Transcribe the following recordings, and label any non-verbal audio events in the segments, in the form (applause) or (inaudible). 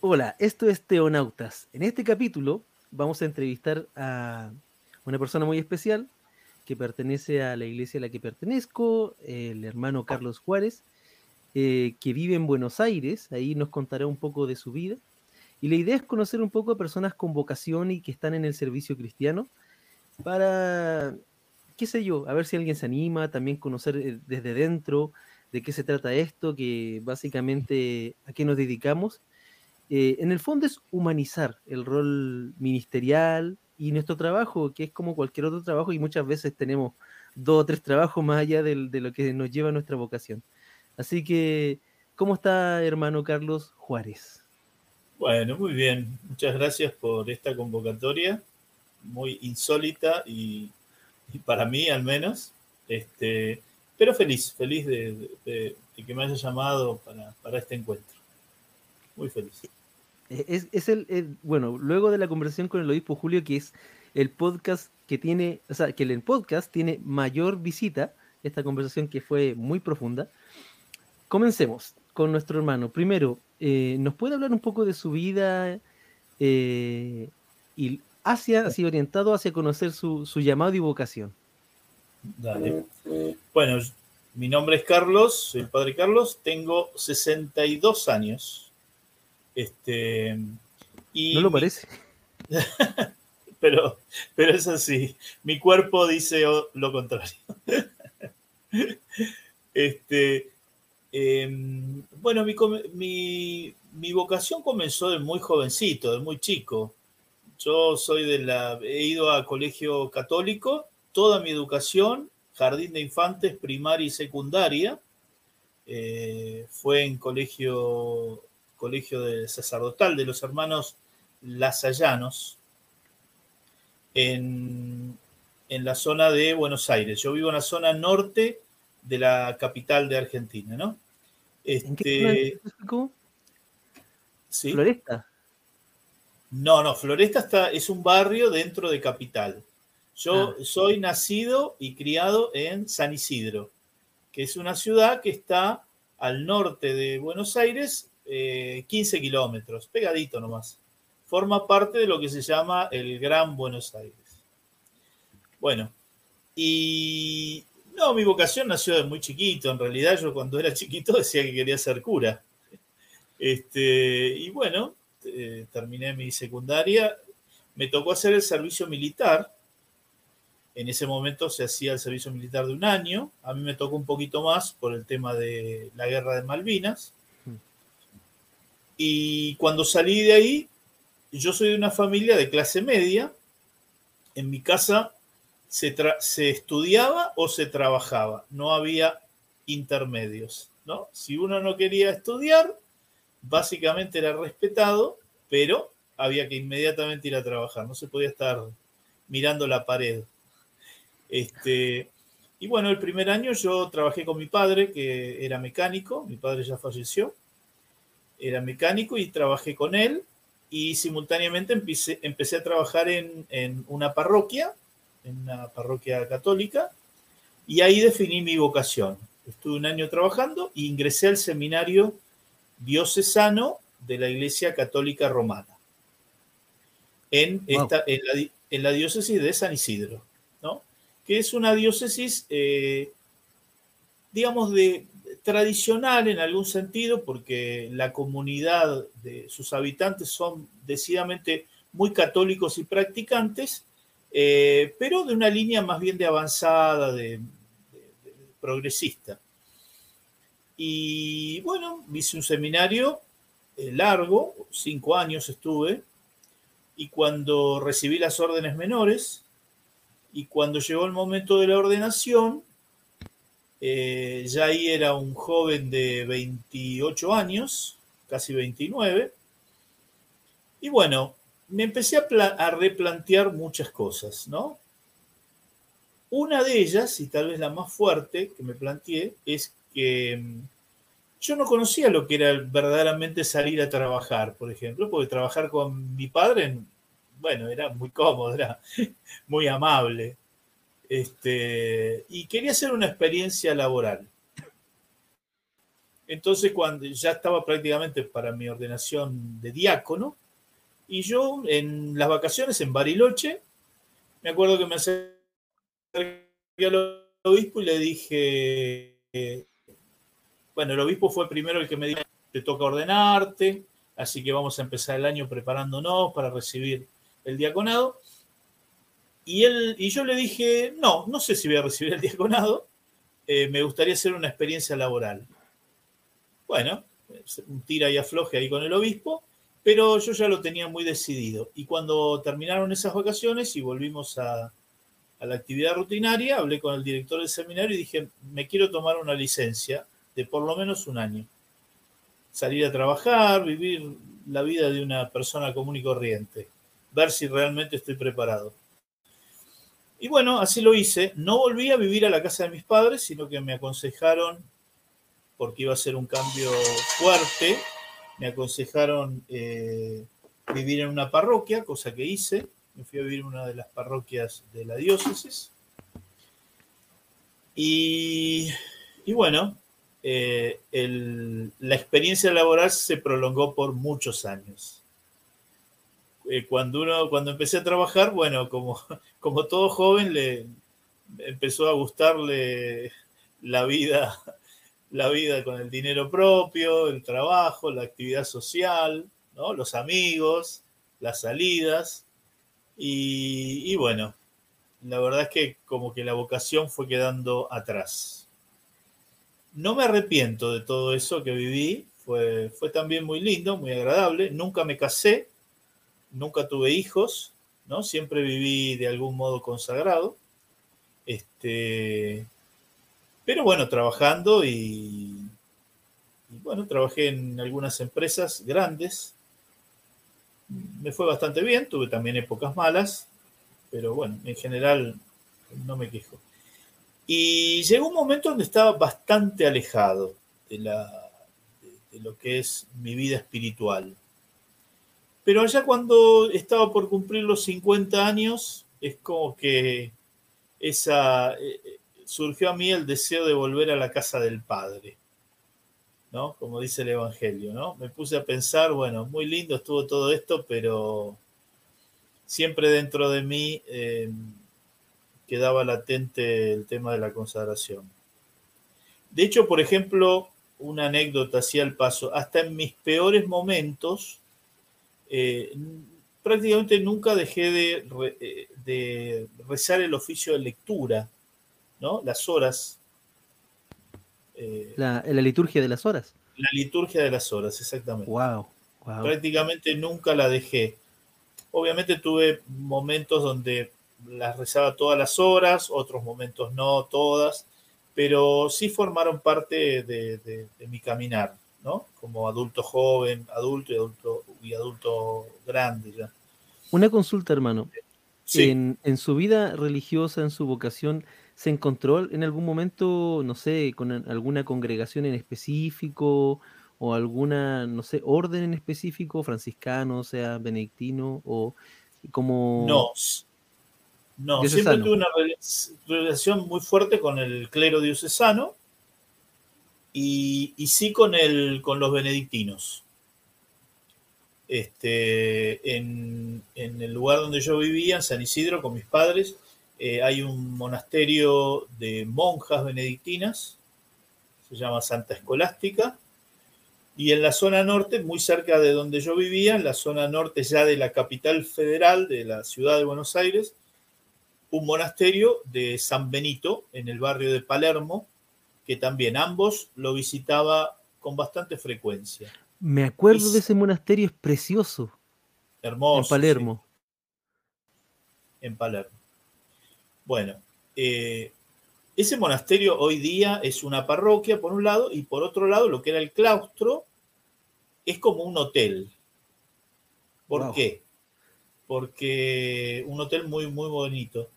Hola, esto es Teonautas. En este capítulo vamos a entrevistar a una persona muy especial que pertenece a la iglesia a la que pertenezco, el hermano Carlos Juárez, eh, que vive en Buenos Aires. Ahí nos contará un poco de su vida. Y la idea es conocer un poco a personas con vocación y que están en el servicio cristiano para, qué sé yo, a ver si alguien se anima, también conocer eh, desde dentro de qué se trata esto, que básicamente a qué nos dedicamos. Eh, en el fondo es humanizar el rol ministerial y nuestro trabajo, que es como cualquier otro trabajo y muchas veces tenemos dos o tres trabajos más allá de, lo que nos lleva nuestra vocación. Así que, ¿cómo está hermano Carlos Juárez? Bueno, muy bien. Muchas gracias por esta convocatoria, muy insólita y, para mí al menos. Este, pero feliz, feliz de, que me haya llamado para, este encuentro. Muy feliz. Es, el, bueno, luego de la conversación con el obispo Julio, que es el podcast que tiene, o sea, que el podcast tiene mayor visita, esta conversación que fue muy profunda. Comencemos con nuestro hermano. Primero, eh, ¿nos puede hablar un poco de su vida eh, y hacia, así orientado hacia conocer su, su llamado y vocación? Dale. Bueno, mi nombre es Carlos, el padre Carlos, tengo 62 años. Este, y no lo parece. (laughs) pero, pero es así. Mi cuerpo dice lo contrario. (laughs) este, em, bueno, mi, mi, vocación comenzó de muy jovencito, de muy chico. Yo soy de la, he ido a colegio católico toda mi educación, jardín de infantes, primaria y secundaria, eh, fue en colegio, colegio de sacerdotal de los hermanos Lasallanos, en, la zona de Buenos Aires. Yo vivo en la zona norte de la capital de Argentina, ¿no? Este, ¿Sí? ¿Floresta? No, no, Floresta está, es un barrio dentro de capital. Yo ah. soy nacido y criado en San Isidro, que es una ciudad que está al norte de Buenos Aires, 15 eh, kilómetros, pegadito nomás. Forma parte de lo que se llama el Gran Buenos Aires. Bueno, y no, mi vocación nació de muy chiquito. En realidad, yo cuando era chiquito (laughs) decía que quería ser cura. Este, y bueno, eh, terminé mi secundaria. Me tocó hacer el servicio militar en ese momento se hacía el servicio militar de un año. A mí me tocó un poquito más por el tema de la guerra de Malvinas. Y cuando salí de ahí, yo soy de una familia de clase media. En mi casa se, estudiaba o se trabajaba. No había intermedios. ¿no? Si uno no quería estudiar, básicamente era respetado, pero había que inmediatamente ir a trabajar. No se podía estar mirando la pared. Este, y bueno, el primer año yo trabajé con mi padre, que era mecánico, mi padre ya falleció, era mecánico y trabajé con él. Y simultáneamente empecé, empecé a trabajar en, en, una parroquia, en una parroquia católica, y ahí definí mi vocación. Estuve un año trabajando e ingresé al seminario diocesano de la Iglesia Católica Romana, en, esta, en, la, en la diócesis de San Isidro que es una diócesis, eh, digamos, de, tradicional en algún sentido, porque la comunidad de sus habitantes son decididamente muy católicos y practicantes, eh, pero de una línea más bien de avanzada, de, progresista. Y bueno, hice un seminario eh, largo, cinco años estuve, y cuando recibí las órdenes menores, y cuando llegó el momento de la ordenación, eh, ya ahí era un joven de 28 años, casi 29, y bueno, me empecé a, replantear muchas cosas, ¿no? Una de ellas, y tal vez la más fuerte que me planteé, es que mm, yo no conocía lo que era verdaderamente salir a trabajar, por ejemplo, porque trabajar con mi padre bueno, era muy cómodo, era (laughs) muy amable. Este, y quería hacer una experiencia laboral. Entonces, cuando ya estaba prácticamente para mi ordenación de diácono, y yo en las vacaciones en Bariloche, me acuerdo que me acerqué al obispo y le dije, bueno, el obispo fue primero el que me dijo, te toca ordenarte, así que vamos a empezar el año preparándonos para recibir el diaconado. Y, él, y yo le dije, no, no sé si voy a recibir el diaconado, eh, me gustaría hacer una experiencia laboral. Bueno, un tira y afloje ahí con el obispo, pero yo ya lo tenía muy decidido. Y cuando terminaron esas vacaciones y volvimos a, a la actividad rutinaria, hablé con el director del seminario y dije, me quiero tomar una licencia de por lo menos un año. Salir a trabajar, vivir la vida de una persona común y corriente, ver si realmente estoy preparado. Y bueno, así lo hice. No volví a vivir a la casa de mis padres, sino que me aconsejaron, porque iba a ser un cambio fuerte, me aconsejaron eh, vivir en una parroquia, cosa que hice me fui a vivir en una de las parroquias de la diócesis. Y, bueno, eh, la experiencia laboral se prolongó por muchos años. Eh, cuando, uno, cuando empecé a trabajar, bueno, como, (laughs) como todo joven, le empezó a gustarle la vida, (laughs) la vida con el dinero propio, el trabajo, la actividad social, ¿no? los amigos, las salidas. Y, bueno, la verdad es que como que la vocación fue quedando atrás. No me arrepiento de todo eso que viví, fue, fue también muy lindo, muy agradable. Nunca me casé, nunca tuve hijos, ¿no? Siempre viví de algún modo consagrado. Este, pero bueno, trabajando y, bueno, trabajé en algunas empresas grandes, me fue bastante bien, tuve también épocas malas, pero bueno, en general no me quejo. Y llegó un momento donde estaba bastante alejado de, la, de, lo que es mi vida espiritual. Pero allá cuando estaba por cumplir los 50 años, es como que esa, eh, eh, surgió a mí el deseo de volver a la casa del Padre. ¿no? Como dice el Evangelio, ¿no? Me puse a pensar, bueno, muy lindo estuvo todo esto, pero siempre dentro de mí eh, quedaba latente el tema de la consagración. De hecho, por ejemplo, una anécdota así al paso, hasta en mis peores momentos, eh, prácticamente nunca dejé de, eh, de rezar el oficio de lectura, ¿no? Las horas eh, la, la, liturgia de las horas. La liturgia de las horas, exactamente. Wow, Prácticamente nunca la dejé. Obviamente tuve momentos donde las rezaba todas las horas, otros momentos no todas, pero sí formaron parte de, mi caminar, ¿no? Como adulto joven, adulto y adulto, y adulto grande ya. Una consulta, hermano. En, en, su vida religiosa, en su vocación, ¿Se encontró en algún momento, no sé, con alguna congregación en específico o alguna, no sé, orden en específico, franciscano, sea benedictino o como... No, no, siempre tuve una relación muy fuerte con el clero diocesano y, sí con, el, con los benedictinos. Este, en, el lugar donde yo vivía, en San Isidro, con mis padres, eh, hay un monasterio de monjas benedictinas, se llama Santa Escolástica, y en la zona norte, muy cerca de donde yo vivía, en la zona norte ya de la capital federal de la ciudad de Buenos Aires, un monasterio de San Benito en el barrio de Palermo, que también ambos lo visitaba con bastante frecuencia. Me acuerdo de ese monasterio, es precioso. Hermoso. En Palermo. En Palermo. Bueno, eh, ese monasterio hoy día es una parroquia, por un lado, y por otro lado, lo que era el claustro es como un hotel. ¿Por qué? Porque un hotel muy, muy bonito.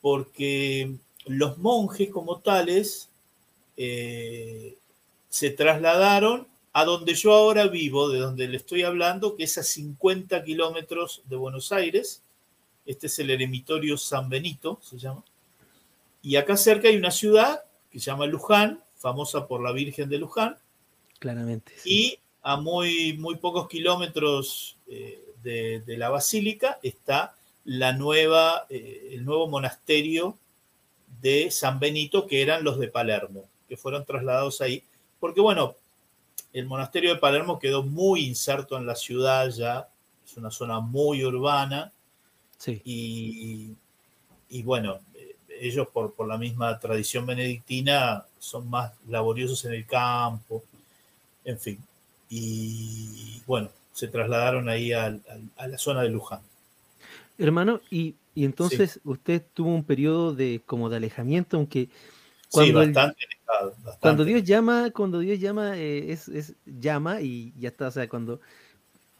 Porque los monjes como tales eh, se trasladaron a donde yo ahora vivo, de donde le estoy hablando, que es a 50 kilómetros de Buenos Aires, este es el eremitorio San Benito, se llama. Y acá cerca hay una ciudad que se llama Luján, famosa por la Virgen de Luján, Claramente. Y a muy, muy pocos kilómetros eh, de, la basílica está la nueva, eh, el nuevo monasterio de San Benito, que eran los de Palermo, que fueron trasladados ahí. Porque bueno, el monasterio de Palermo quedó muy inserto en la ciudad ya, es una zona muy urbana. Sí. Y, y bueno, ellos por, por, la misma tradición benedictina son más laboriosos en el campo, en fin. Y bueno, se trasladaron ahí a, la zona de Luján. Hermano, y, entonces usted tuvo un periodo de como de alejamiento, aunque cuando, bastante cuando Dios llama, cuando Dios llama, eh, es, es, llama y ya está. O sea, cuando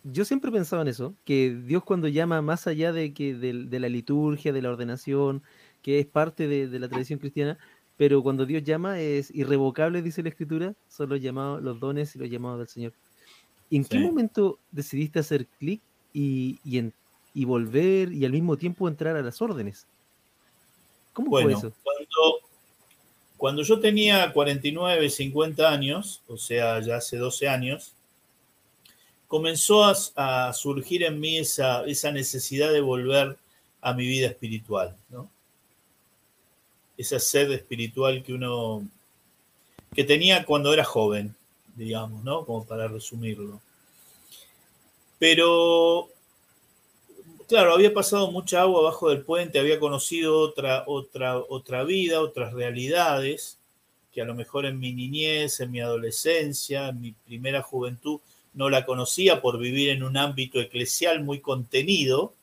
yo siempre pensaba en eso, que Dios cuando llama más allá de que de, la liturgia, de la ordenación, que es parte de, la tradición cristiana, pero cuando Dios llama es irrevocable, dice la Escritura, son los llamados, los dones y los llamados del Señor. ¿En qué momento decidiste hacer clic y, y, volver y al mismo tiempo entrar a las órdenes? ¿Cómo fue eso? Cuando, cuando yo tenía 49, 50 años, o sea, ya hace 12 años, comenzó a, surgir en mí esa, necesidad de volver a mi vida espiritual. Esa sed espiritual que uno, que tenía cuando era joven, digamos, ¿no? Como para resumirlo. Pero, claro, había pasado mucha agua abajo del puente, había conocido otra, otra, otra vida, otras realidades, que a lo mejor en mi niñez, en mi adolescencia, en mi primera juventud, no la conocía por vivir en un ámbito eclesial muy contenido,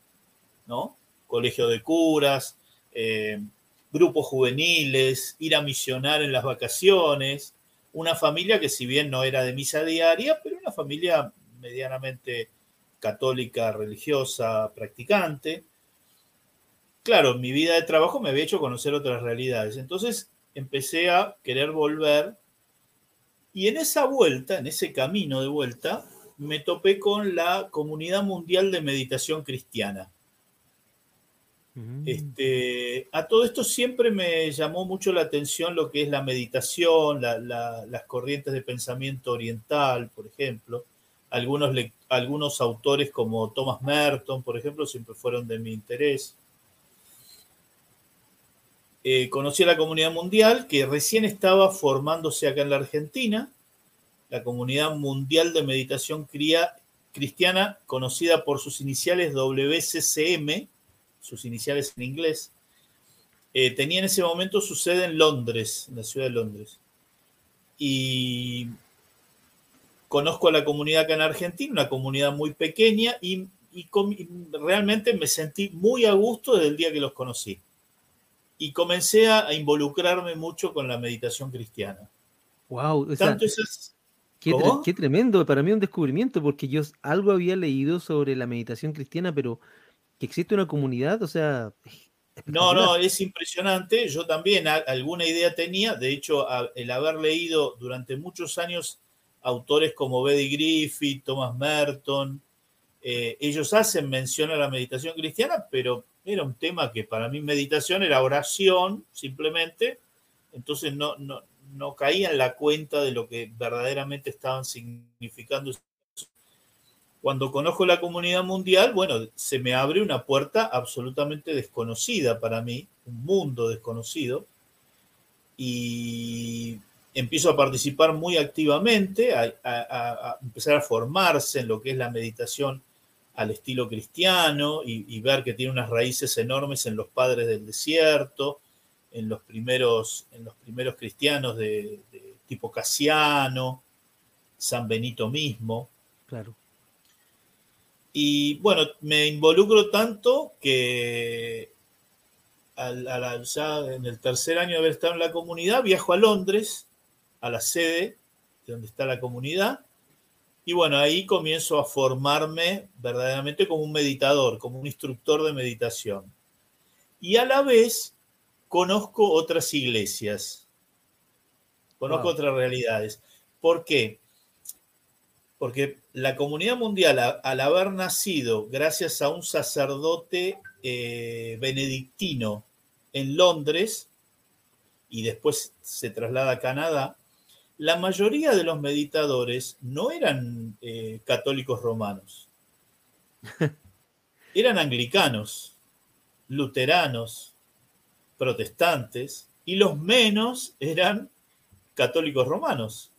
¿no? Colegio de curas, eh, grupos juveniles, ir a misionar en las vacaciones, una familia que si bien no era de misa diaria, pero una familia medianamente católica, religiosa, practicante. Claro, mi vida de trabajo me había hecho conocer otras realidades. Entonces empecé a querer volver y en esa vuelta, en ese camino de vuelta, me topé con la Comunidad Mundial de Meditación Cristiana. Mm. Este, a todo esto siempre me llamó mucho la atención lo que es la meditación, las corrientes de pensamiento oriental, por ejemplo. Algunos, algunos autores como Thomas Merton, por ejemplo, siempre fueron de mi interés. Eh, conocí a la comunidad mundial que recién estaba formándose acá en la Argentina, la comunidad mundial de meditación cristiana, conocida por sus iniciales WCCM, sus iniciales en inglés, eh, tenía en ese momento su sede en Londres, en la ciudad de Londres. Y conozco a la comunidad acá en Argentina, una comunidad muy pequeña, y, realmente me sentí muy a gusto desde el día que los conocí. Y comencé a, involucrarme mucho con la meditación cristiana. Wow, Tanto qué, tremendo, para mí un descubrimiento, porque yo algo había leído sobre la meditación cristiana, pero que existe una comunidad, o sea... No, no, es impresionante. Yo también alguna idea tenía. De hecho, el haber leído durante muchos años autores como Betty Griffith, Thomas Merton, eh, ellos hacen mención a la meditación cristiana, pero era un tema que para mí meditación era oración, simplemente. Entonces no, no, no caía en la cuenta de lo que verdaderamente estaban significando cuando conozco la comunidad mundial, bueno, se me abre una puerta absolutamente desconocida para mí, un mundo desconocido, y empiezo a participar muy activamente, a, empezar a formarse en lo que es la meditación al estilo cristiano y, ver que tiene unas raíces enormes en los padres del desierto, en los primeros, en los primeros cristianos de, de tipo Casiano, San Benito mismo. Claro. Y bueno, me involucro tanto que ya en el tercer año de haber estado en la comunidad, viajo a Londres, a la sede de donde está la comunidad, y bueno, ahí comienzo a formarme verdaderamente como un meditador, como un instructor de meditación. Y a la vez conozco otras iglesias, conozco otras realidades. ¿Por qué? Porque la comunidad mundial, al haber nacido gracias a un sacerdote eh, benedictino en Londres y después se traslada a Canadá, la mayoría de los meditadores no eran eh, católicos romanos, (laughs) eran anglicanos, luteranos, protestantes, y los menos eran católicos romanos.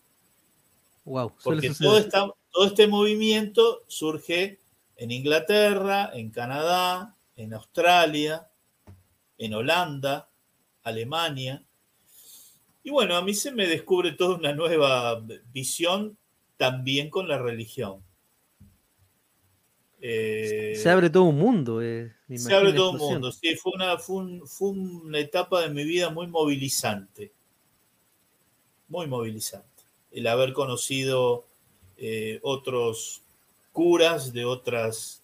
Wow, porque todo, todo este movimiento surge en Inglaterra, en Canadá, en Australia, en Holanda, Alemania. Y bueno, a mí se me descubre toda una nueva visión también con la religión. se abre todo un mundo. Eh, se abre todo un mundo, sí, fue una, fue, una etapa de mi vida muy movilizante. Muy movilizante. El haber conocido eh, otros curas de otras,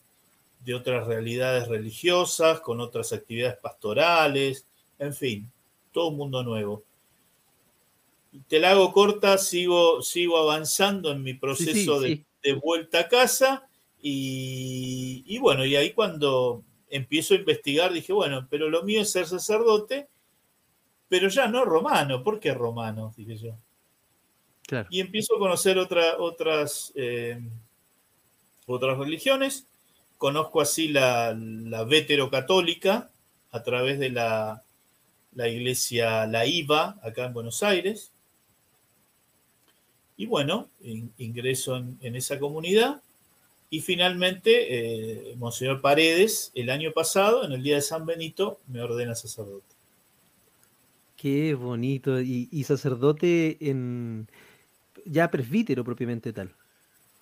de otras realidades religiosas, con otras actividades pastorales, en fin, todo un mundo nuevo. Te la hago corta, sigo, sigo avanzando en mi proceso de, vuelta a casa y, bueno, y ahí cuando empiezo a investigar dije, bueno, pero lo mío es ser sacerdote, pero ya no romano. ¿Por qué romano? Dije yo. Y empiezo a conocer otras, eh, otras religiones. Conozco así la, la católica a través de la, la iglesia La IVA, acá en Buenos Aires. Y bueno, ingreso en, esa comunidad. Y finalmente, eh, Monseñor Paredes, el año pasado, en el día de San Benito, me ordena sacerdote. Qué bonito. Y, sacerdote en ya presbítero propiamente tal.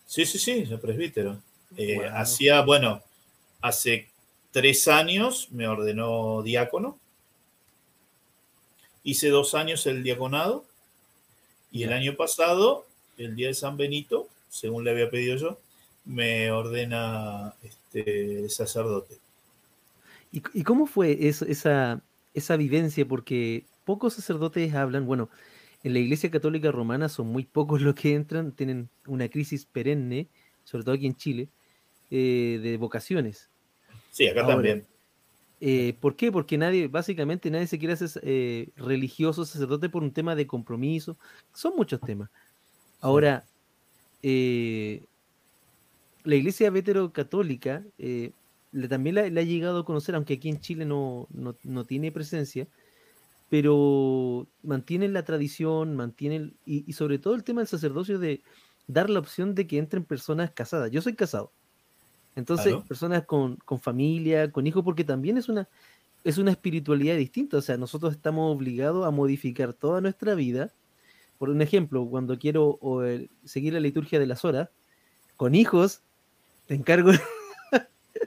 Sí, sí, sí, ya presbítero. Eh, hacía, bueno, hace tres años me ordenó diácono hice dos años el diaconado y el año pasado, el día de San Benito, según le había pedido yo, me ordena este, sacerdote. ¿Y, cómo fue esa, esa vivencia? Porque pocos sacerdotes hablan, bueno, en la Iglesia Católica Romana son muy pocos los que entran, tienen una crisis perenne, sobre todo aquí en Chile, eh, de vocaciones. Sí, acá también. Eh, ¿Por qué? Porque nadie, básicamente nadie se quiere hacer eh, religioso, sacerdote por un tema de compromiso. Son muchos temas. Ahora, eh, la iglesia veterocatólica le, también la, ha llegado a conocer, aunque aquí en Chile no, tiene presencia, pero mantienen la tradición, mantienen, y, y sobre todo el tema del sacerdocio de dar la opción de que entren personas casadas. Yo soy casado. Entonces, personas con, familia, con hijos, porque también es una, es una espiritualidad distinta. O sea, nosotros estamos obligados a modificar toda nuestra vida. Por un ejemplo, cuando quiero seguir la liturgia de las horas, con hijos, te encargo (laughs) de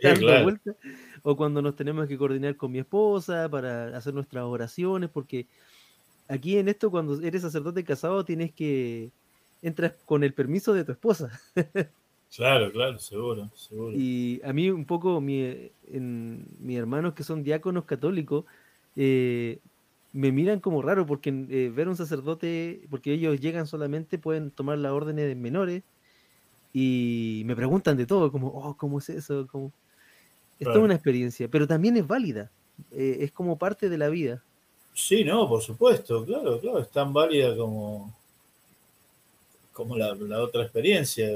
dar la vuelta. O cuando nos tenemos que coordinar con mi esposa para hacer nuestras oraciones, porque aquí en esto, cuando eres sacerdote casado, tienes que entras con el permiso de tu esposa. (laughs) Claro, claro, seguro, seguro. Y a mí un poco, mi, en, mis hermanos que son diáconos católicos, eh, me miran como raro porque eh, ver un sacerdote, porque ellos llegan solamente, pueden tomar las órdenes de menores y me preguntan de todo, como, oh, ¿cómo es eso? ¿Cómo? Es toda una experiencia, pero también es válida, eh, es como parte de la vida. Sí, no, por supuesto, claro, claro, es tan válida como, como la, la otra experiencia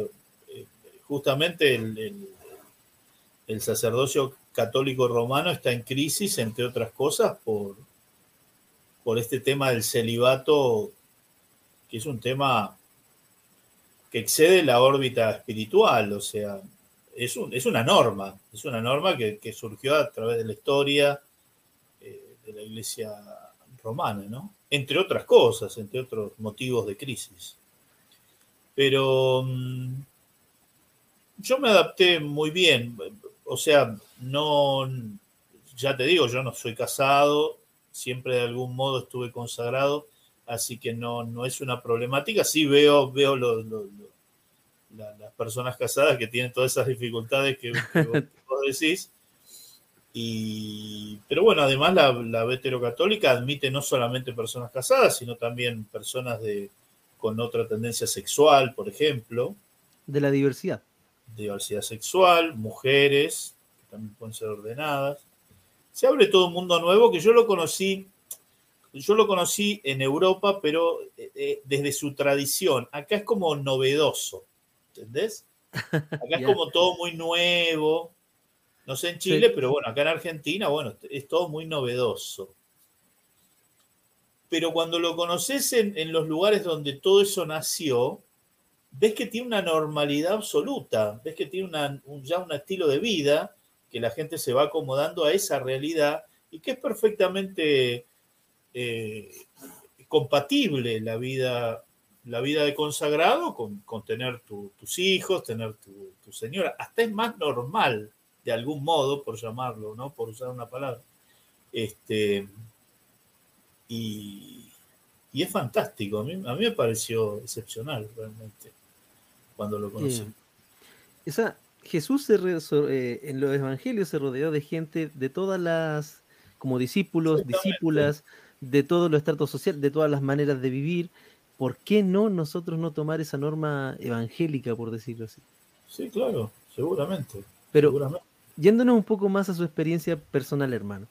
justamente el, sacerdocio católico romano está en crisis, entre otras cosas, por, por este tema del celibato, que es un tema que excede la órbita espiritual, o sea, es, es una norma, es una norma que, surgió a través de la historia eh, de la iglesia romana, ¿no? Entre otras cosas, entre otros motivos de crisis. Pero mm, yo me adapté muy bien. O sea, no, ya te digo, yo no soy casado, siempre de algún modo estuve consagrado, así que no, no es una problemática. Sí veo, veo las personas casadas que tienen todas esas dificultades que, (laughs) vos, decís. Y, pero bueno, además la, la católica admite no solamente personas casadas, sino también personas de, con otra tendencia sexual, por ejemplo. De la diversidad diversidad sexual, mujeres, que también pueden ser ordenadas. Se abre todo un mundo nuevo que yo lo conocí yo lo conocí en Europa, pero eh, eh, desde su tradición. Acá es como novedoso, ¿entendés? (laughs) Acá es como todo muy nuevo. No sé en Chile, pero bueno, acá en Argentina, bueno, es todo muy novedoso. Pero cuando lo conoces en, los lugares donde todo eso nació, ves que tiene una normalidad absoluta, ves que tiene ya un estilo de vida, que la gente se va acomodando a esa realidad y que es perfectamente eh, compatible la vida, la vida de consagrado con, tener tus hijos, tener tu, señora. Hasta es más normal, de algún modo, por llamarlo, ¿no? Por usar una palabra. Este, y, es fantástico. A mí, me pareció excepcional realmente cuando lo conocí. Esa, Jesús eh, en los evangelios se rodeó de gente de todas las, como discípulos, discípulas, de todos los estratos sociales, de todas las maneras de vivir. ¿Por qué no nosotros no tomar esa norma evangélica, por decirlo así? Sí, claro, seguramente. Pero yéndonos un poco más a su experiencia personal, hermano.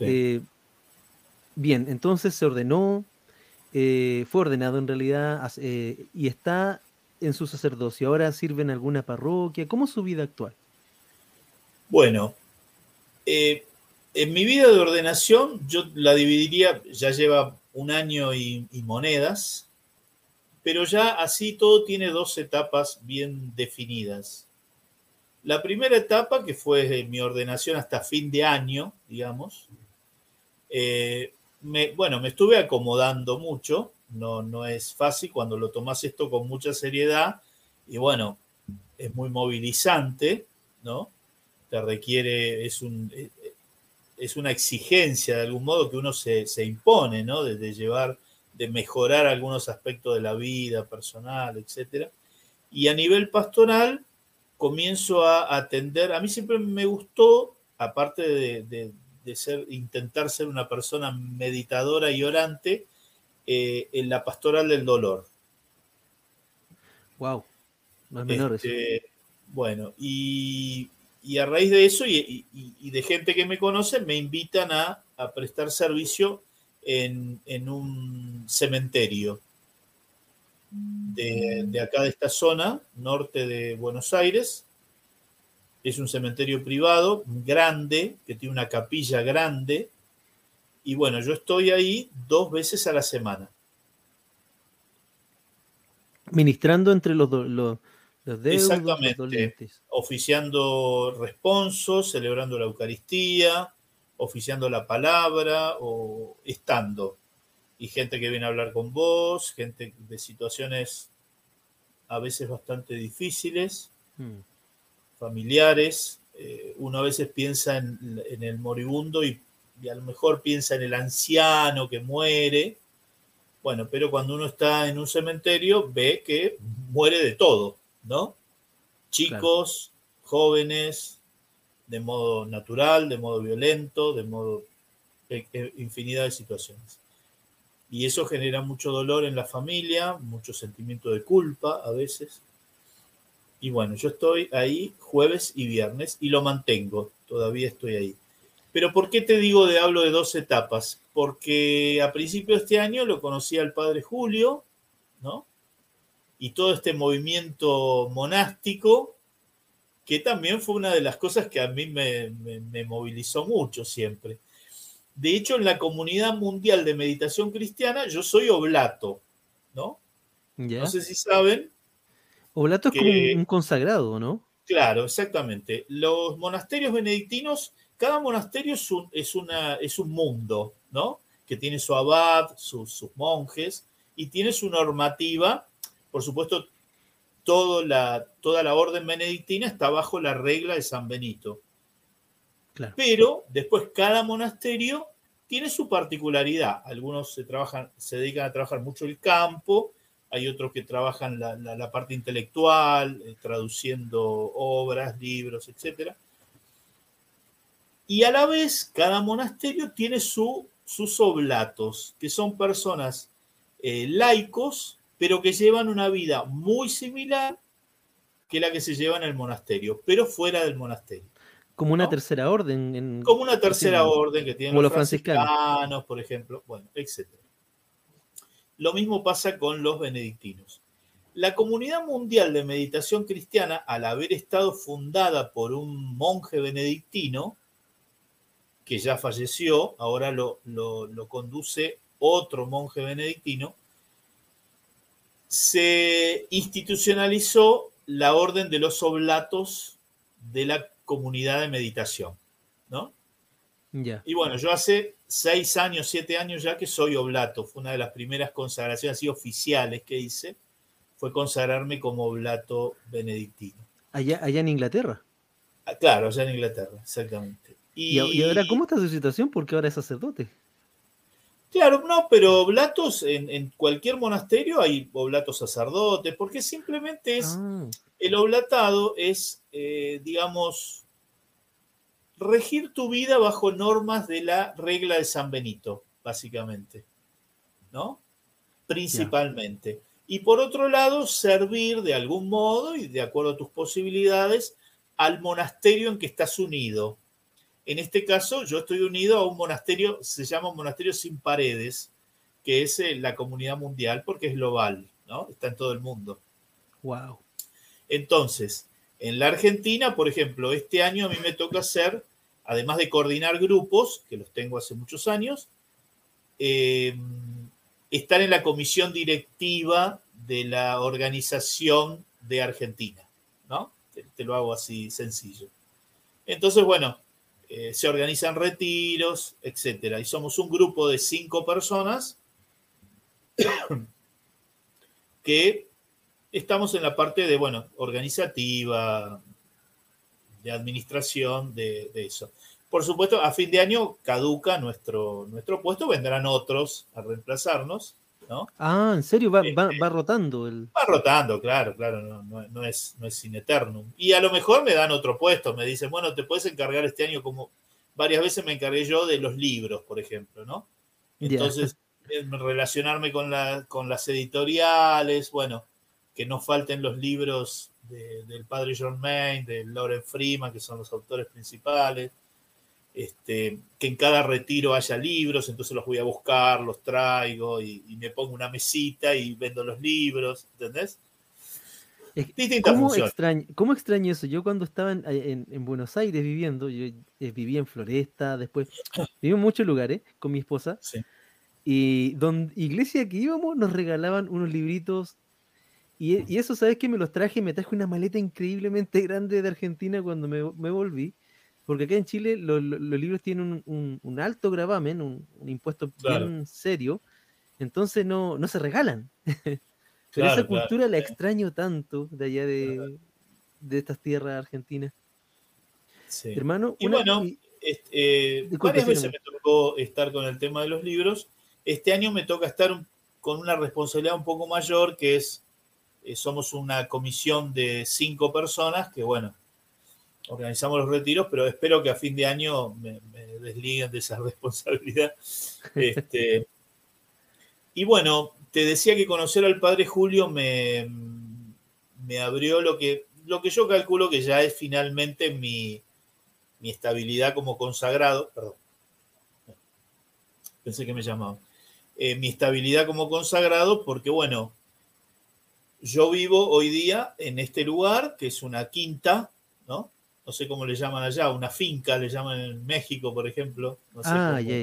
Eh, bien, entonces se ordenó, eh, fue ordenado en realidad eh, y está en su sacerdocio. Ahora sirve en alguna parroquia. ¿Cómo es su vida actual? Bueno, en mi vida de ordenación, yo la dividiría, ya lleva un año y, monedas, pero ya así todo tiene dos etapas bien definidas. La primera etapa, que fue mi ordenación hasta fin de año, digamos, eh, bueno, me estuve acomodando mucho, no, no es fácil cuando lo tomas esto con mucha seriedad y bueno, es muy movilizante, ¿no? Te requiere, es un, es una exigencia de algún modo que uno se, impone, ¿no? De, llevar, de mejorar algunos aspectos de la vida personal, etc. Y a nivel pastoral comienzo a atender, a mí siempre me gustó, aparte de, ser, intentar ser una persona meditadora y orante, eh, en la pastoral del dolor. Wow, no es menor este, Bueno, y y a raíz de eso y, de gente que me conoce, me invitan a, prestar servicio en, un cementerio de, acá de esta zona, norte de Buenos Aires. Es un cementerio privado, grande, que tiene una capilla grande. Y bueno, yo estoy ahí dos veces a la semana. Ministrando entre los, dos. Exactamente. Oficiando responsos, celebrando la Eucaristía, oficiando la palabra o estando. Y gente que viene a hablar con vos, gente de situaciones a veces bastante difíciles, hmm. familiares. Eh, uno a veces piensa en, el moribundo y, y, a lo mejor piensa en el anciano que muere. Bueno, pero cuando uno está en un cementerio ve que muere de todo ¿no? Chicos, jóvenes, de modo natural, de modo violento, de modo eh, eh, infinidad de situaciones. Y eso genera mucho dolor en la familia, mucho sentimiento de culpa a veces. Y bueno, yo estoy ahí jueves y viernes y lo mantengo, todavía estoy ahí. Pero ¿por qué te digo de hablo de dos etapas? Porque a principio de este año lo conocí al padre Julio, ¿no? y todo este movimiento monástico, que también fue una de las cosas que a mí me, movilizó mucho siempre. De hecho, en la comunidad mundial de meditación cristiana, yo soy oblato, ¿no? No sé si saben. Oblato es como un consagrado, ¿no? Claro, exactamente. Los monasterios benedictinos, cada monasterio es un, es una, es un mundo, ¿no? Que tiene su abad, sus monjes, y tiene su normativa por supuesto, la, toda la orden benedictina está bajo la regla de San Benito. Pero después cada monasterio tiene su particularidad. Algunos se, trabajan, se dedican a trabajar mucho el campo, hay otros que trabajan la, parte intelectual, eh, traduciendo obras, libros, etc. Y a la vez, cada monasterio tiene su, sus oblatos, que son personas eh, laicos pero que llevan una vida muy similar que la que se lleva en el monasterio, pero fuera del monasterio. Como una tercera orden. como una tercera orden que tienen los, franciscanos, por ejemplo, bueno, etc. Lo mismo pasa con los benedictinos. La comunidad mundial de meditación cristiana, al haber estado fundada por un monje benedictino, que ya falleció, ahora lo, lo conduce otro monje benedictino, se institucionalizó la orden de los oblatos de la comunidad de meditación, ¿no? Y bueno, yo hace seis años, siete años ya que soy oblato. Fue una de las primeras consagraciones así oficiales que hice, fue consagrarme como oblato benedictino. ¿Allá, allá en Inglaterra? Ah, claro, allá en Inglaterra, exactamente. ¿Y, ¿Y ahora cómo está su situación? Porque ahora es sacerdote. Claro, no, pero oblatos en, cualquier monasterio hay oblatos sacerdotes, porque simplemente es, ah. el oblatado es, eh, digamos, regir tu vida bajo normas de la regla de San Benito, básicamente, ¿no? Principalmente. Y por otro lado, servir de algún modo y de acuerdo a tus posibilidades al monasterio en que estás unido. En este caso, yo estoy unido a un monasterio, se llama un monasterio sin paredes, que es eh, la comunidad mundial porque es global, ¿no? Está en todo el mundo. Wow. Entonces, en la Argentina, por ejemplo, este año a mí me toca hacer, además de coordinar grupos, que los tengo hace muchos años, em, estar en la comisión directiva de la organización de Argentina, ¿no? te lo hago así sencillo. Entonces, bueno, eh, se organizan retiros, etcétera. Y somos un grupo de cinco personas (coughs) que estamos en la parte de, bueno, organizativa, de administración, de, eso. Por supuesto, a fin de año caduca nuestro, nuestro puesto, vendrán otros a reemplazarnos. ¿No? Ah, ¿en serio? Va, va, rotando. El... Va rotando, claro, claro, no, no, es, no es sin eternum. Y a lo mejor me dan otro puesto, me dicen, bueno, te puedes encargar este año como varias veces me encargué yo de los libros, por ejemplo, ¿no? Entonces, relacionarme con, la, con las editoriales, bueno, que no falten los libros del padre John Main, de Lauren Freeman, que son los autores principales este, que en cada retiro haya libros, entonces los voy a buscar, los traigo y, me pongo una mesita y vendo los libros, ¿entendés? ¿Cómo extraño, ¿Cómo extraño eso? Yo cuando estaba en, Buenos Aires viviendo, yo eh, vivía en Floresta, después (coughs) viví en muchos lugares con mi esposa, y donde iglesia que íbamos nos regalaban unos libritos, y, eso, ¿sabes que Me los traje, me traje una maleta increíblemente grande de Argentina cuando me, me volví, porque acá en Chile los libros tienen un, alto gravamen, un, impuesto bien serio, entonces no, no se regalan. (laughs) Pero esa cultura la extraño tanto de allá de, estas tierras argentinas. Hermano, y bueno, eh, varias veces me tocó estar con el tema de los libros. Este año me toca estar con una responsabilidad un poco mayor, que es, eh, somos una comisión de cinco personas, que bueno, organizamos los retiros, pero espero que a fin de año me, desliguen de esa (laughs) responsabilidad. (laughs) Este, y bueno, te decía que conocer al padre Julio me, me abrió lo que, lo que yo calculo que ya es finalmente mi, estabilidad como consagrado. Perdón. Pensé que me llamaba. Eh, mi estabilidad como consagrado, porque bueno, yo vivo hoy día en este lugar, que es una quinta, ¿no? sé cómo le llaman allá, una finca, le llaman en México, por ejemplo. ah, ya,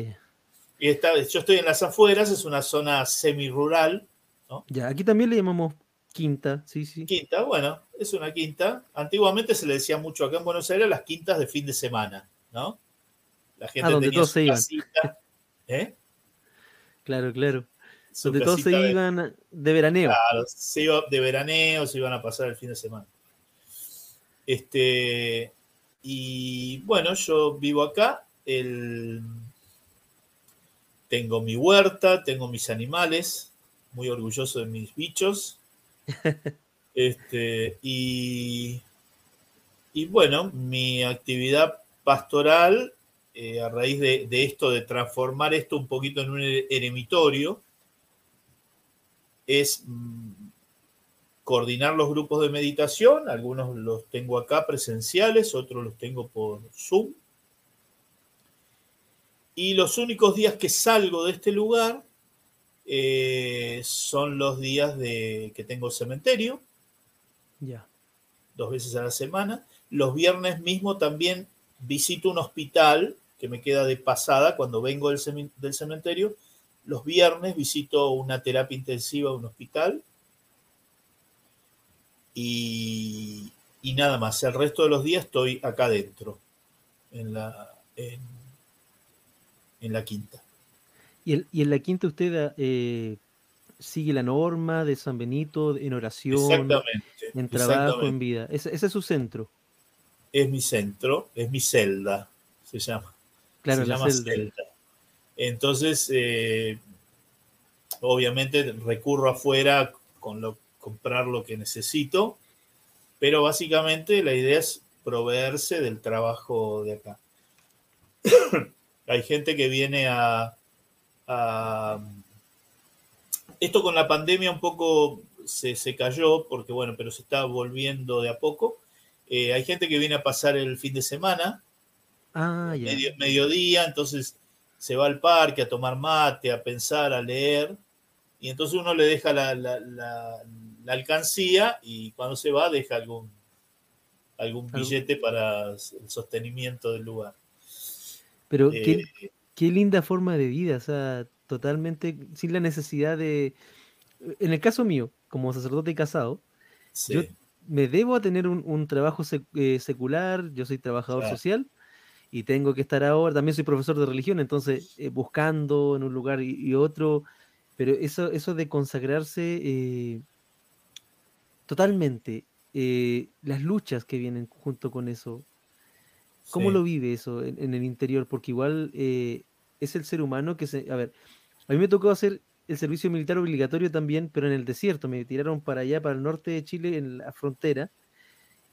Y yo estoy en las afueras, es una zona semi-rural. ¿no? Ya, aquí también le llamamos quinta, sí, sí. Quinta, bueno, es una quinta. Antiguamente se le decía mucho acá en Buenos Aires las quintas de fin de semana, ¿no? La gente ah, donde todos se iban. ¿eh? Claro, claro. donde todos se iban de veraneo. Claro, se iba de veraneo, se iban a pasar el fin de semana. Este, y bueno, yo vivo acá, tengo mi huerta, tengo mis animales, muy orgulloso de mis bichos. (laughs) Este, y, y bueno, mi actividad pastoral, eh, a raíz de, esto, de transformar esto un poquito en un eremitorio, es mm, coordinar los grupos de meditación, algunos los tengo acá presenciales, otros los tengo por Zoom. Y los únicos días que salgo de este lugar eh, son los días de que tengo cementerio. Ya. Dos veces a la semana. Los viernes mismo también visito un hospital que me queda de pasada cuando vengo del, cementerio. Los viernes visito una terapia intensiva en un hospital. Y, nada más. El resto de los días estoy acá adentro, en la, en, la quinta. ¿Y, en la quinta usted eh, sigue la norma de San Benito en oración, en trabajo, en vida? ese es su centro es mi centro, es mi celda, se llama. Claro, se llama celda. Entonces, eh, obviamente recurro afuera con lo, comprar lo que necesito, pero básicamente la idea es proveerse del trabajo de acá. Hay gente que viene a, Esto con la pandemia un poco se, se, cayó, porque bueno, pero se está volviendo de a poco. Eh, hay gente que viene a pasar el fin de semana, ah, mediodía, entonces se va al parque a tomar mate, a pensar, a leer, y entonces uno le deja la, alcancía y cuando se va deja algún, algún billete para el sostenimiento del lugar. Pero qué, eh, qué, linda forma de vida, o sea, totalmente sin la necesidad de... En el caso mío, como sacerdote casado, yo me debo a tener un, trabajo eh, secular, yo soy trabajador social y tengo que estar ahora, también soy profesor de religión, entonces eh, buscando en un lugar y, otro, pero eso, eso de consagrarse eh, totalmente, las luchas que vienen junto con eso, ¿cómo lo vive eso en, en, el interior? Porque igual es el ser humano que se... A ver, a mí me tocó hacer el servicio militar obligatorio también, pero en el desierto. Me tiraron para allá, para el norte de Chile, en la frontera.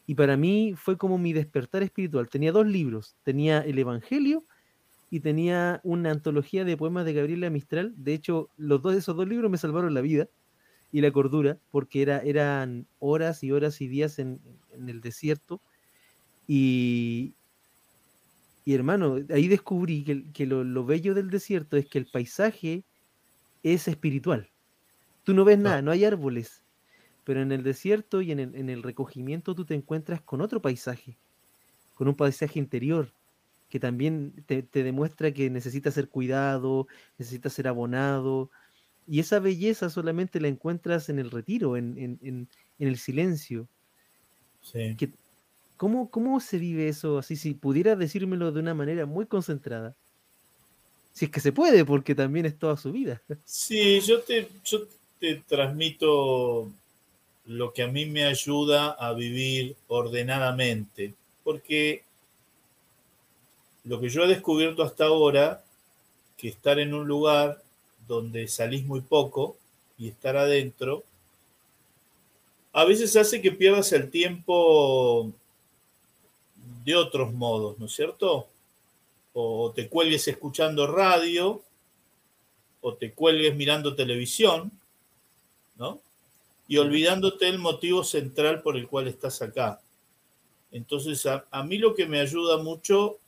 Y para mí fue como mi despertar espiritual. Tenía dos libros. Tenía el Evangelio y tenía una antología de poemas de Gabriela Mistral. De hecho, los dos de esos dos libros me salvaron la vida y la cordura, porque era, eran horas y horas y días en, el desierto. Y, y hermano, ahí descubrí que, lo, lo, bello del desierto es que el paisaje es espiritual. Tú no ves nada, no hay árboles, pero en el desierto y en el, recogimiento tú te encuentras con otro paisaje, con un paisaje interior que también te, demuestra que necesita ser cuidado, necesita ser abonado, y esa belleza solamente la encuentras en el retiro, en, el silencio. ¿cómo, ¿Cómo se vive eso así? Si pudiera decírmelo de una manera muy concentrada. Si es que se puede, porque también es toda su vida. (laughs) Sí, yo te, yo te transmito lo que a mí me ayuda a vivir ordenadamente, porque lo que yo he descubierto hasta ahora, que estar en un lugar donde salís muy poco y estar adentro, a veces hace que pierdas el tiempo de otros modos, ¿no es cierto? o te cuelgues escuchando radio, o te cuelgues mirando televisión, ¿no? Y olvidándote el motivo central por el cual estás acá. Entonces, a, mí lo que me ayuda mucho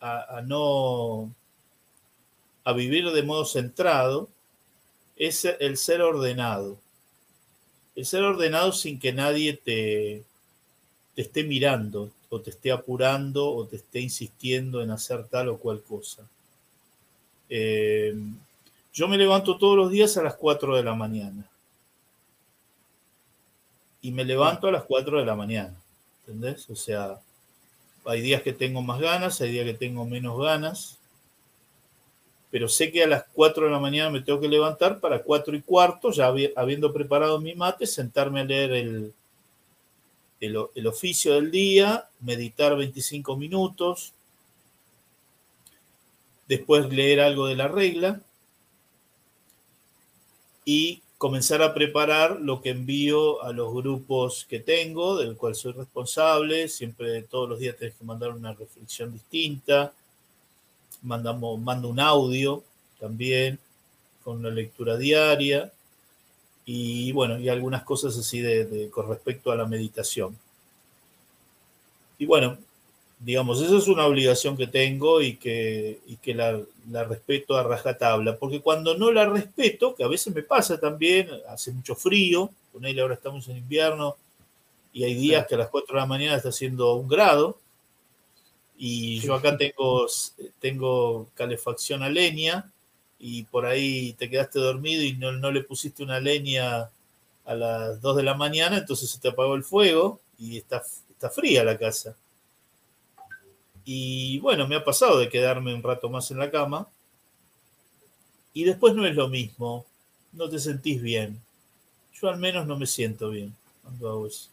a, no a vivir de modo centrado es el ser ordenado. El ser ordenado sin que nadie te, te esté mirando, o te esté apurando o te esté insistiendo en hacer tal o cual cosa. Eh, yo me levanto todos los días a las 4 de la mañana. Y me levanto a las 4 de la mañana. ¿Entendés? O sea, hay días que tengo más ganas, hay días que tengo menos ganas. Pero sé que a las 4 de la mañana me tengo que levantar para 4 y cuarto, ya habiendo preparado mi mate, sentarme a leer el, el, oficio del día, meditar 25 minutos, después leer algo de la regla y comenzar a preparar lo que envío a los grupos que tengo, del cual soy responsable. Siempre todos los días tenés que mandar una reflexión distinta. Mandamos, mando un audio también con una lectura diaria. y bueno, y algunas cosas así de, con respecto a la meditación. Y bueno, digamos, esa es una obligación que tengo y que, que la, respeto a rajatabla, porque cuando no la respeto, que a veces me pasa también, hace mucho frío, con él ahora estamos en invierno y hay días que a las 4 de la mañana está haciendo un grado, y yo acá tengo, tengo calefacción a leña, y por ahí te quedaste dormido y no, no le pusiste una leña a las 2 de la mañana, entonces se te apagó el fuego y está, está fría la casa. Y bueno, me ha pasado de quedarme un rato más en la cama. Y después no es lo mismo. No te sentís bien. Yo al menos no me siento bien cuando hago eso.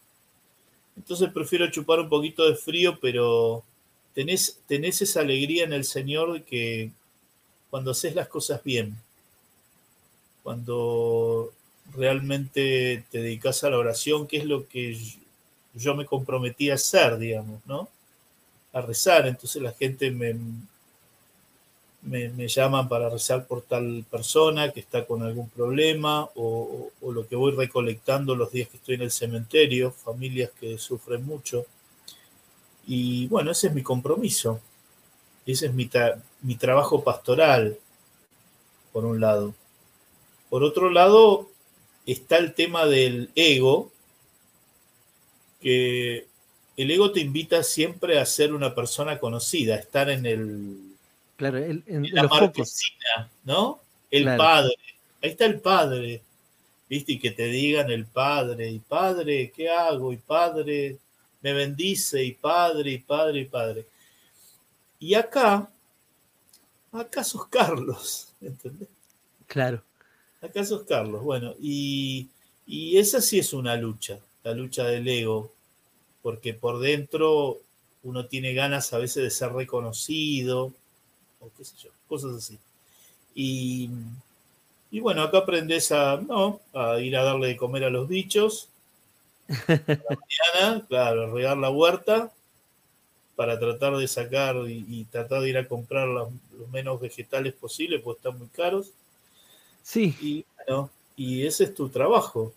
Entonces prefiero chupar un poquito de frío, pero tenés, esa alegría en el Señor que cuando haces las cosas bien, cuando realmente te dedicas a la oración, que es lo que yo me comprometí a hacer, digamos, ¿no? A rezar. Entonces la gente me, me, llaman para rezar por tal persona que está con algún problema o, lo que voy recolectando los días que estoy en el cementerio, familias que sufren mucho. Y bueno, ese es mi compromiso. Ese es mi, mi trabajo pastoral, por un lado. Por otro lado, está el tema del ego, que el ego te invita siempre a ser una persona conocida, a estar en el claro, en, la marquesina, ¿no? El padre, ahí está el padre, ¿viste? Y que te digan el padre, y padre, ¿qué hago? Y padre, me bendice, y padre, y padre, y padre. Y acá acá sos Carlos, (laughs) ¿entendés? Claro. Acá sos Carlos, bueno, y, esa sí es una lucha, la lucha del ego, porque por dentro uno tiene ganas a veces de ser reconocido, o qué sé yo, cosas así. Y, y bueno, acá aprendes a, no, a ir a darle de comer a los bichos, mañana, claro, regar la huerta, para tratar de sacar y, tratar de ir a comprar los, menos vegetales posibles, pues están muy caros. Sí. Y, y ese es tu trabajo.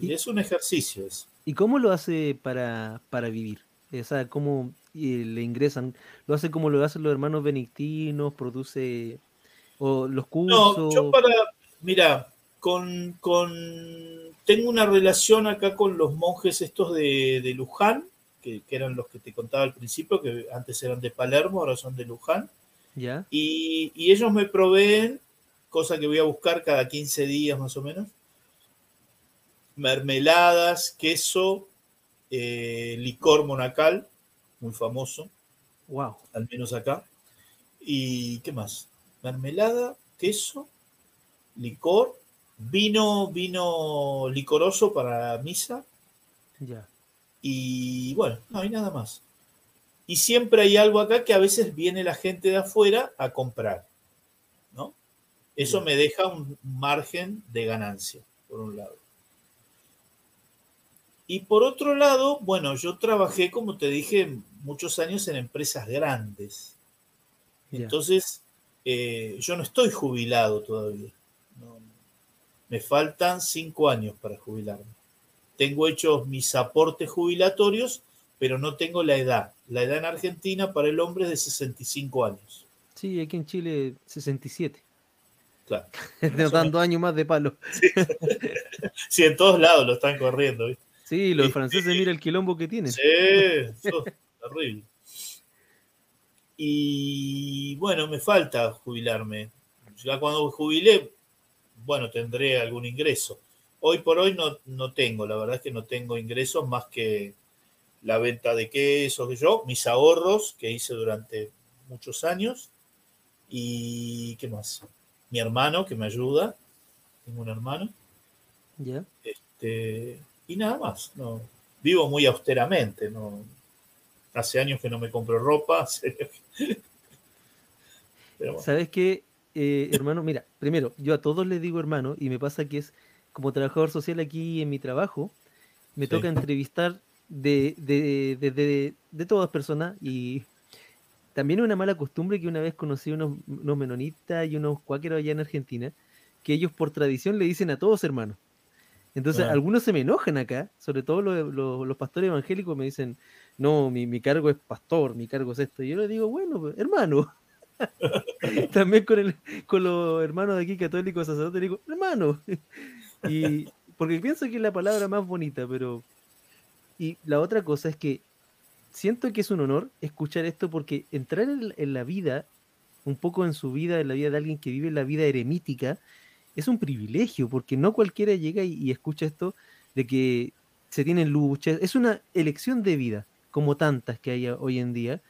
Y, es un ejercicio eso. ¿Y cómo lo hace para, para vivir? O sea, ¿cómo le ingresan? ¿Lo hace como lo hacen los hermanos benedictinos? ¿Produce o los cursos? No, yo para, mira, con, con, tengo una relación acá con los monjes estos de, de Luján, que, eran los que te contaba al principio, que antes eran de Palermo, ahora son de Luján. ¿Ya? Y, ellos me proveen, cosa que voy a buscar cada 15 días más o menos, mermeladas, queso, eh, licor monacal, muy famoso. Wow. Al menos acá. ¿Y qué más? Mermelada, queso, licor, vino, vino licoroso para misa. Ya. Y bueno, no hay nada más. Y siempre hay algo acá que a veces viene la gente de afuera a comprar. ¿no? Eso me deja un margen de ganancia, por un lado. Y por otro lado, bueno, yo trabajé, como te dije, muchos años en empresas grandes. Entonces, eh, yo no estoy jubilado todavía. Me faltan cinco años para jubilarme tengo hechos mis aportes jubilatorios, pero no tengo la edad. La edad en Argentina para el hombre es de 65 años. Sí, aquí en Chile 67. Claro. (laughs) dando años más de palo. Sí. en todos lados lo están corriendo. ¿viste? Sí, los franceses, mira el quilombo que tienen. Sí, eso es terrible. Y bueno, me falta jubilarme. Ya cuando jubilé, bueno, tendré algún ingreso. Hoy por hoy no, no tengo, la verdad es que no tengo ingresos más que la venta de quesos que yo, mis ahorros que hice durante muchos años y qué más. Mi hermano que me ayuda, tengo un hermano. Ya. Este, y nada más, no vivo muy austeramente, no hace años que no me compro ropa. (laughs) ¿Sabes qué, eh, hermano? Mira, primero, yo a todos les digo hermano y me pasa que es como trabajador social aquí en mi trabajo, me toca entrevistar de, de, de, todas personas y también es una mala costumbre que una vez conocí unos, unos menonitas y unos cuáqueros allá en Argentina, que ellos por tradición le dicen a todos hermanos. Entonces, algunos se me enojan acá, sobre todo los, pastores evangélicos me dicen, no, mi, cargo es pastor, mi cargo es esto. Y yo le digo, bueno, hermano. También con, el, con los hermanos de aquí católicos sacerdotes, digo, hermano. y porque pienso que es la palabra más bonita, pero... Y la otra cosa es que siento que es un honor escuchar esto porque entrar en, la vida, un poco en su vida, en la vida de alguien que vive la vida eremítica, es un privilegio, porque no cualquiera llega y, escucha esto de que se tienen luchas, es una elección de vida, como tantas que hay hoy en día,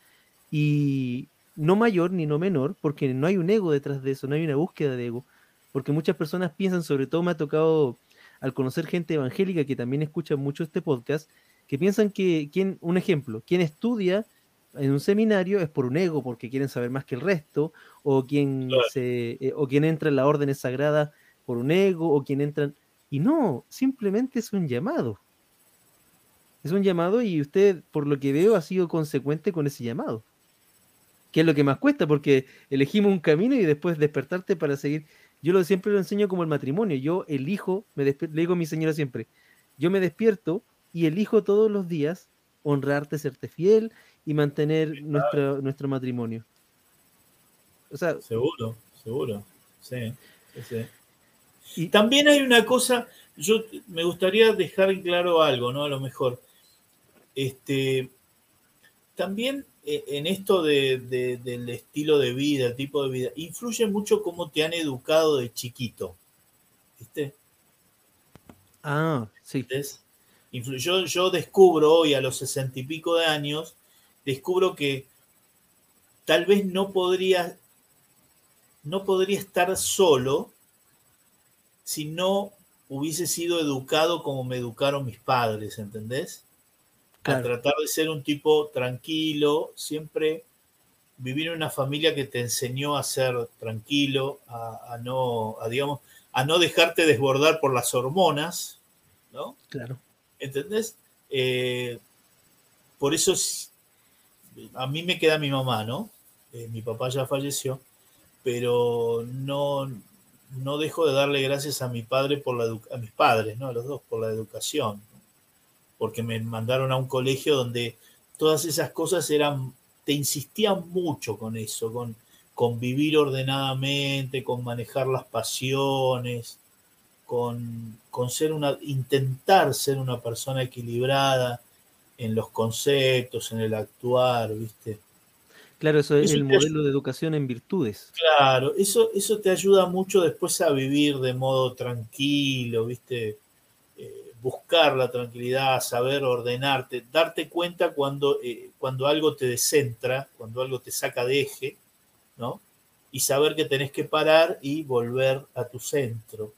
y no mayor ni no menor, porque no hay un ego detrás de eso, no hay una búsqueda de ego, porque muchas personas piensan, sobre todo me ha tocado al conocer gente evangélica que también escucha mucho este podcast, que piensan que, quien, un ejemplo, quien estudia en un seminario es por un ego, porque quieren saber más que el resto, o quien, se, eh, o quien entra en las órdenes sagradas por un ego, o quien entra... Y no, simplemente es un llamado. Es un llamado y usted, por lo que veo, ha sido consecuente con ese llamado. Que es lo que más cuesta, porque elegimos un camino y después despertarte para seguir. Yo lo, siempre lo enseño como el matrimonio. Yo elijo, me le digo a mi señora siempre, yo me despierto y elijo todos los días honrarte, serte fiel y mantener nuestro, nuestro matrimonio. O sea, seguro, seguro. Sí, sí, Y también hay una cosa, yo me gustaría dejar en claro algo, ¿no? A lo mejor. Este, también en esto del estilo de vida, tipo de vida, influye mucho cómo te han educado de chiquito. ¿Viste? Ah, sí. Yo, yo descubro hoy a los sesenta y pico de años, descubro que tal vez no podría, no podría estar solo si no hubiese sido educado como me educaron mis padres, ¿entendés? A tratar de ser un tipo tranquilo, siempre vivir en una familia que te enseñó a ser tranquilo, a, no, a, digamos, a no dejarte desbordar por las hormonas, ¿no? Claro. ¿entendés? Eh, por eso a mí me queda mi mamá, ¿no? Eh, mi papá ya falleció, pero no, no dejo de darle gracias a mi padre por la a mis padres, ¿no? A los dos por la educación, porque me mandaron a un colegio donde todas esas cosas eran, te insistían mucho con eso, con, con vivir ordenadamente, con manejar las pasiones, con, ser una, intentar ser una persona equilibrada en los conceptos, en el actuar, ¿viste? Claro, eso es el modelo de educación en virtudes. Claro, eso, eso te ayuda mucho después a vivir de modo tranquilo, ¿viste? Buscar la tranquilidad, saber ordenarte, darte cuenta cuando, eh, cuando algo te descentra, cuando algo te saca de eje, ¿no? Y saber que tenés que parar y volver a tu centro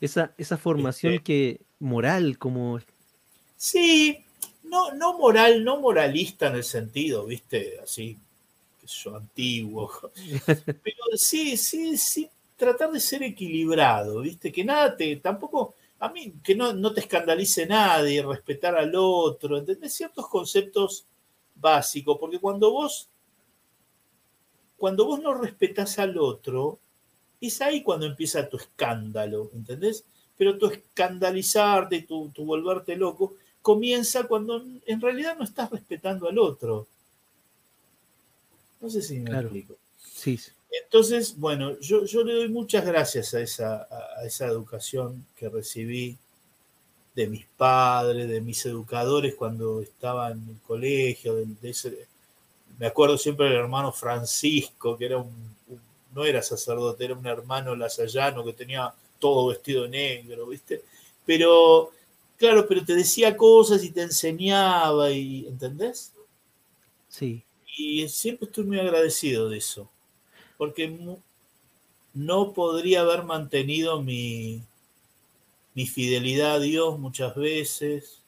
esa, esa formación este que moral, como... Sí, no, no moral, no moralista en el sentido, viste, así, que yo, antiguo. (laughs) Pero sí, sí, sí, tratar de ser equilibrado, viste, que nada te, tampoco, a mí, que no, no te escandalice nadie, respetar al otro, ¿entendés? Ciertos conceptos básicos, porque cuando vos, cuando vos no respetás al otro, es ahí cuando empieza tu escándalo, ¿entendés? Pero tu escandalizarte, tu, tu volverte loco, comienza cuando en realidad no estás respetando al otro. No sé si me explico. Sí. Entonces, bueno, yo, yo, le doy muchas gracias a esa, a esa educación que recibí de mis padres, de mis educadores cuando estaba en el colegio, de, ese, me acuerdo siempre del hermano Francisco, que era un no era sacerdote, era un hermano lasallano que tenía todo vestido negro, ¿viste? Pero, claro, pero te decía cosas y te enseñaba, y, ¿entendés? Sí. Y siempre estoy muy agradecido de eso, porque no podría haber mantenido mi, mi fidelidad a Dios muchas veces,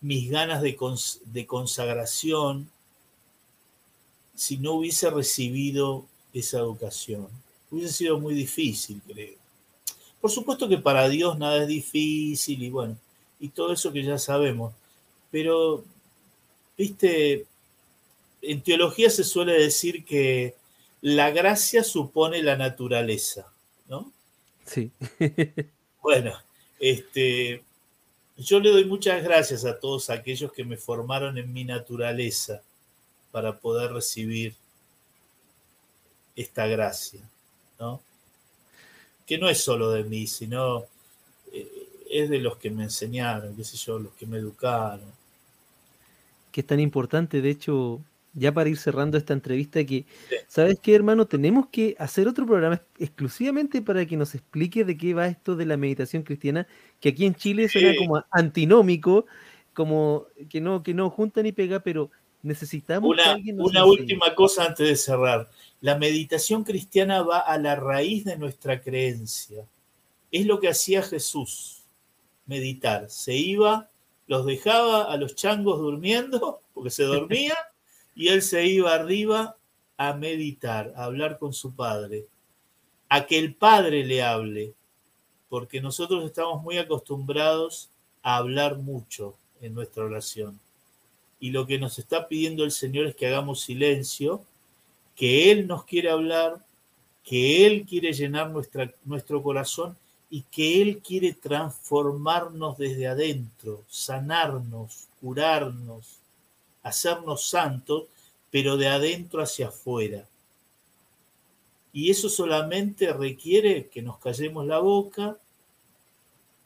mis ganas de, de consagración, si no hubiese recibido esa educación. Hubiese sido muy difícil, creo. Por supuesto que para Dios nada es difícil y bueno, y todo eso que ya sabemos. Pero, viste, en teología se suele decir que la gracia supone la naturaleza, ¿no? Sí. (laughs) Bueno, este, yo le doy muchas gracias a todos aquellos que me formaron en mi naturaleza para poder recibir esta gracia, ¿no? Que no es solo de mí, sino eh, es de los que me enseñaron, qué sé yo, los que me educaron. Que es tan importante, de hecho, ya para ir cerrando esta entrevista, que, ¿sabes qué, hermano? Tenemos que hacer otro programa exclusivamente para que nos explique de qué va esto de la meditación cristiana, que aquí en Chile suena como antinómico, como que no, que no junta ni pega, pero necesitamos una, alguien Una última cosa antes de cerrar. La meditación cristiana va a la raíz de nuestra creencia. Es lo que hacía Jesús, meditar. Se iba, los dejaba a los changos durmiendo, porque se dormía, y él se iba arriba a meditar, a hablar con su padre, a que el padre le hable, porque nosotros estamos muy acostumbrados a hablar mucho en nuestra oración. Y lo que nos está pidiendo el Señor es que hagamos silencio, que Él nos quiere hablar, que Él quiere llenar nuestro corazón y que Él quiere transformarnos desde adentro, sanarnos, curarnos, hacernos santos, pero de adentro hacia afuera. Y eso solamente requiere que nos callemos la boca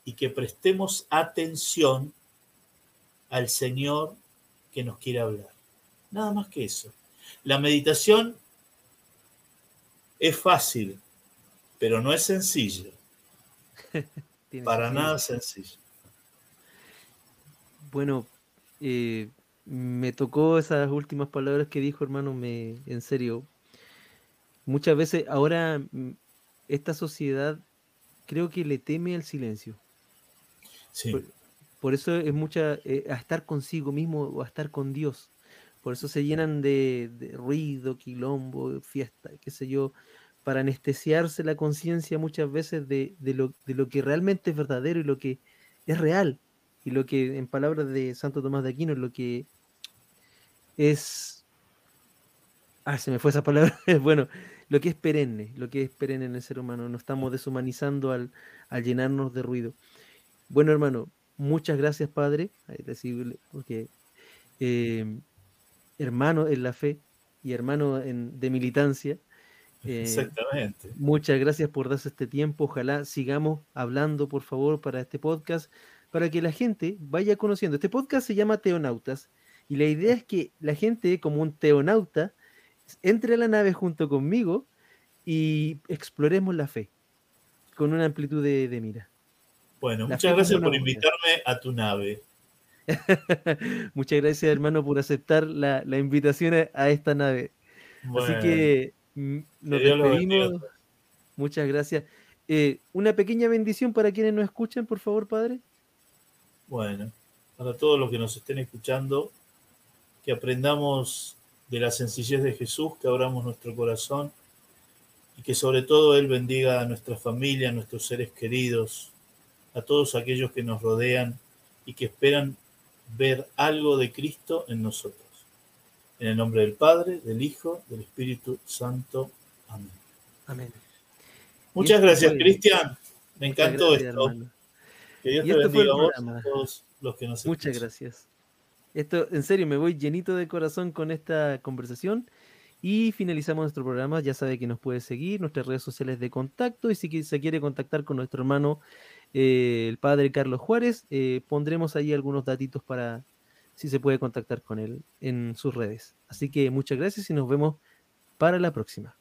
y que prestemos atención al Señor que nos quiere hablar. Nada más que eso. La meditación es fácil, pero no es sencilla. (laughs) Para nada sencillo. Bueno, eh, me tocó esas últimas palabras que dijo, hermano, me, en serio. Muchas veces ahora mm, esta sociedad creo que le teme al silencio. Sí. Por, eso es mucha eh, a estar consigo mismo o a estar con Dios. Por eso se llenan de, ruido, quilombo, fiesta, qué sé yo, para anestesiarse la conciencia muchas veces de, lo, de lo que realmente es verdadero y lo que es real. Y lo que, en palabras de Santo Tomás de Aquino, lo que es. Ah, se me fue esa palabra. (laughs) bueno, lo que es perenne, lo que es perenne en el ser humano. No estamos deshumanizando al, llenarnos de ruido. Bueno, hermano, muchas gracias, Padre, porque eh, hermano en la fe y hermano de militancia. Eh, Exactamente. Muchas gracias por darse este tiempo. Ojalá sigamos hablando, por favor, para este podcast, para que la gente vaya conociendo. Este podcast se llama Teonautas y la idea es que la gente, como un teonauta, entre a la nave junto conmigo y exploremos la fe con una amplitud de, mira. Bueno, muchas gracias por invitarme a tu nave. (laughs) muchas gracias, hermano, por aceptar la, invitación a, esta nave. Así que mm, nos despedimos. Muchas gracias. Eh, una pequeña bendición para quienes nos escuchan, por favor, Padre. Bueno, para todos los que nos estén escuchando, que aprendamos de la sencillez de Jesús, que abramos nuestro corazón y que sobre todo Él bendiga a nuestra familia, a nuestros seres queridos, a todos aquellos que nos rodean y que esperan ver algo de Cristo en nosotros. En el nombre del Padre, del Hijo, del Espíritu Santo. Amén. Amén. Muchas gracias, Cristian. Me encantó esto. Que Dios te bendiga a todos los que nos Muchas gracias. Esto, en serio, me voy llenito de corazón con esta conversación. Y finalizamos nuestro programa. Ya sabe que nos puede seguir, nuestras redes sociales de contacto. Y si se quiere contactar con nuestro hermano, eh, el padre Carlos Juárez, eh, pondremos ahí algunos datitos para si se puede contactar con él en sus redes. Así que muchas gracias y nos vemos para la próxima.